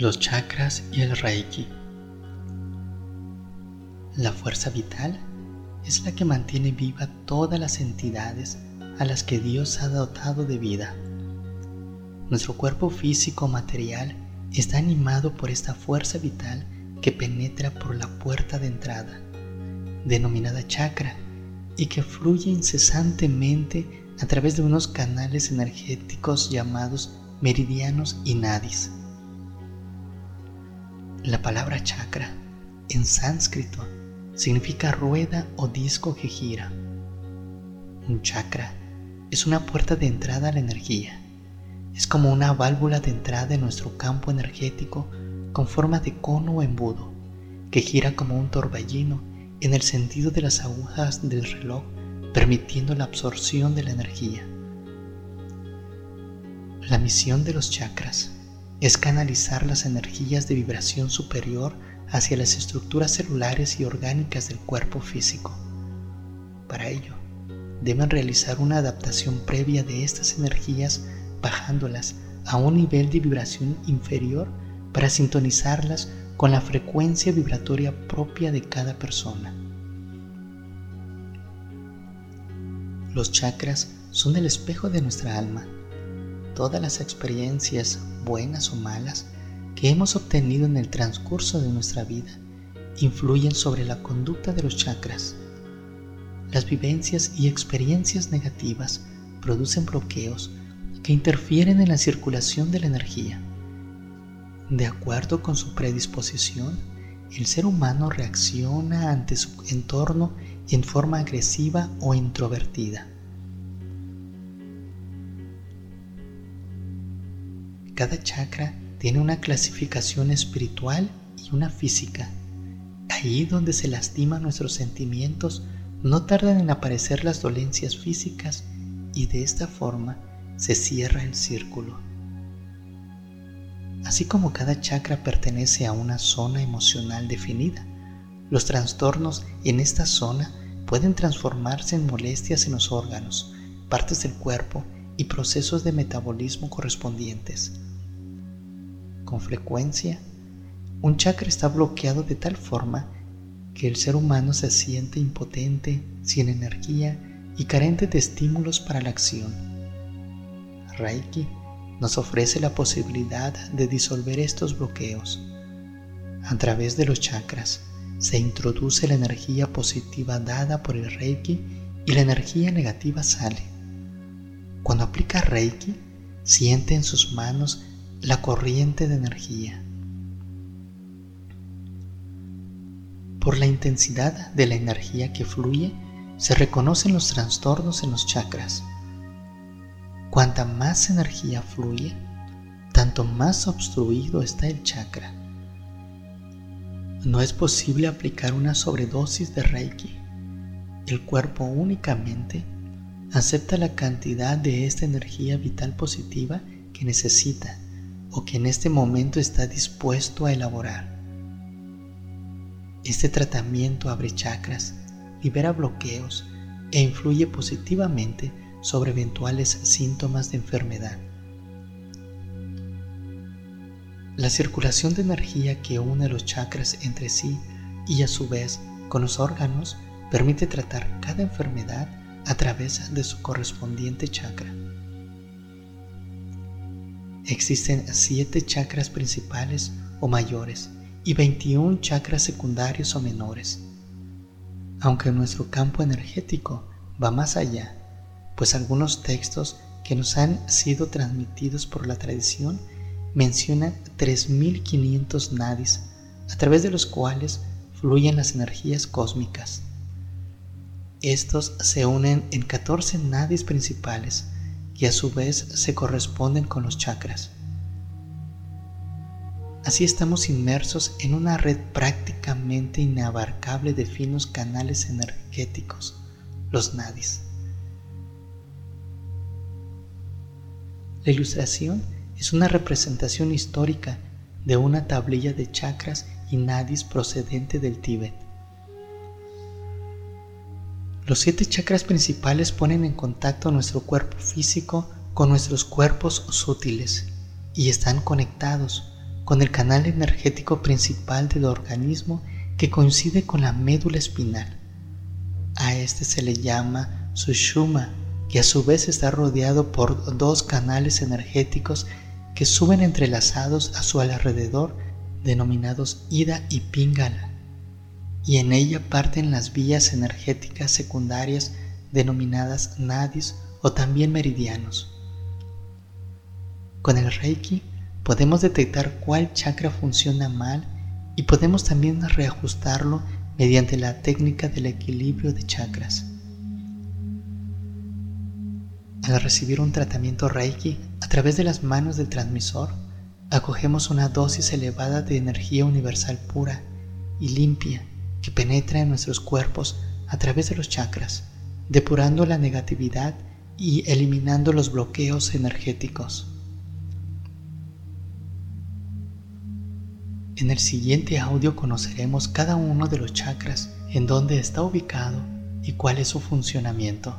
los chakras y el reiki. La fuerza vital es la que mantiene viva todas las entidades a las que Dios ha dotado de vida. Nuestro cuerpo físico material está animado por esta fuerza vital que penetra por la puerta de entrada, denominada chakra, y que fluye incesantemente a través de unos canales energéticos llamados meridianos y nadis. La palabra chakra en sánscrito significa rueda o disco que gira. Un chakra es una puerta de entrada a la energía. Es como una válvula de entrada en nuestro campo energético con forma de cono o embudo, que gira como un torbellino en el sentido de las agujas del reloj, permitiendo la absorción de la energía. La misión de los chakras es canalizar las energías de vibración superior hacia las estructuras celulares y orgánicas del cuerpo físico. Para ello, deben realizar una adaptación previa de estas energías bajándolas a un nivel de vibración inferior para sintonizarlas con la frecuencia vibratoria propia de cada persona. Los chakras son el espejo de nuestra alma todas las experiencias, buenas o malas, que hemos obtenido en el transcurso de nuestra vida influyen sobre la conducta de los chakras. Las vivencias y experiencias negativas producen bloqueos que interfieren en la circulación de la energía. De acuerdo con su predisposición, el ser humano reacciona ante su entorno en forma agresiva o introvertida. Cada chakra tiene una clasificación espiritual y una física. Ahí donde se lastiman nuestros sentimientos, no tardan en aparecer las dolencias físicas y de esta forma se cierra el círculo. Así como cada chakra pertenece a una zona emocional definida, los trastornos en esta zona pueden transformarse en molestias en los órganos, partes del cuerpo y procesos de metabolismo correspondientes. Con frecuencia, un chakra está bloqueado de tal forma que el ser humano se siente impotente, sin energía y carente de estímulos para la acción. Reiki nos ofrece la posibilidad de disolver estos bloqueos. A través de los chakras se introduce la energía positiva dada por el Reiki y la energía negativa sale. Cuando aplica Reiki, siente en sus manos la corriente de energía. Por la intensidad de la energía que fluye, se reconocen los trastornos en los chakras. Cuanta más energía fluye, tanto más obstruido está el chakra. No es posible aplicar una sobredosis de Reiki. El cuerpo únicamente acepta la cantidad de esta energía vital positiva que necesita o que en este momento está dispuesto a elaborar. Este tratamiento abre chakras, libera bloqueos e influye positivamente sobre eventuales síntomas de enfermedad. La circulación de energía que une los chakras entre sí y a su vez con los órganos permite tratar cada enfermedad a través de su correspondiente chakra. Existen siete chakras principales o mayores y 21 chakras secundarios o menores. Aunque nuestro campo energético va más allá, pues algunos textos que nos han sido transmitidos por la tradición mencionan 3.500 nadis a través de los cuales fluyen las energías cósmicas. Estos se unen en 14 nadis principales y a su vez se corresponden con los chakras. Así estamos inmersos en una red prácticamente inabarcable de finos canales energéticos, los nadis. La ilustración es una representación histórica de una tablilla de chakras y nadis procedente del Tíbet. Los siete chakras principales ponen en contacto nuestro cuerpo físico con nuestros cuerpos sutiles y están conectados con el canal energético principal del organismo que coincide con la médula espinal. A este se le llama Sushuma, que a su vez está rodeado por dos canales energéticos que suben entrelazados a su alrededor, denominados Ida y Pingala, y en ella parten las vías energéticas secundarias denominadas nadis o también meridianos. Con el Reiki podemos detectar cuál chakra funciona mal y podemos también reajustarlo mediante la técnica del equilibrio de chakras. Al recibir un tratamiento Reiki a través de las manos del transmisor, acogemos una dosis elevada de energía universal pura y limpia que penetra en nuestros cuerpos a través de los chakras, depurando la negatividad y eliminando los bloqueos energéticos. En el siguiente audio conoceremos cada uno de los chakras, en dónde está ubicado y cuál es su funcionamiento.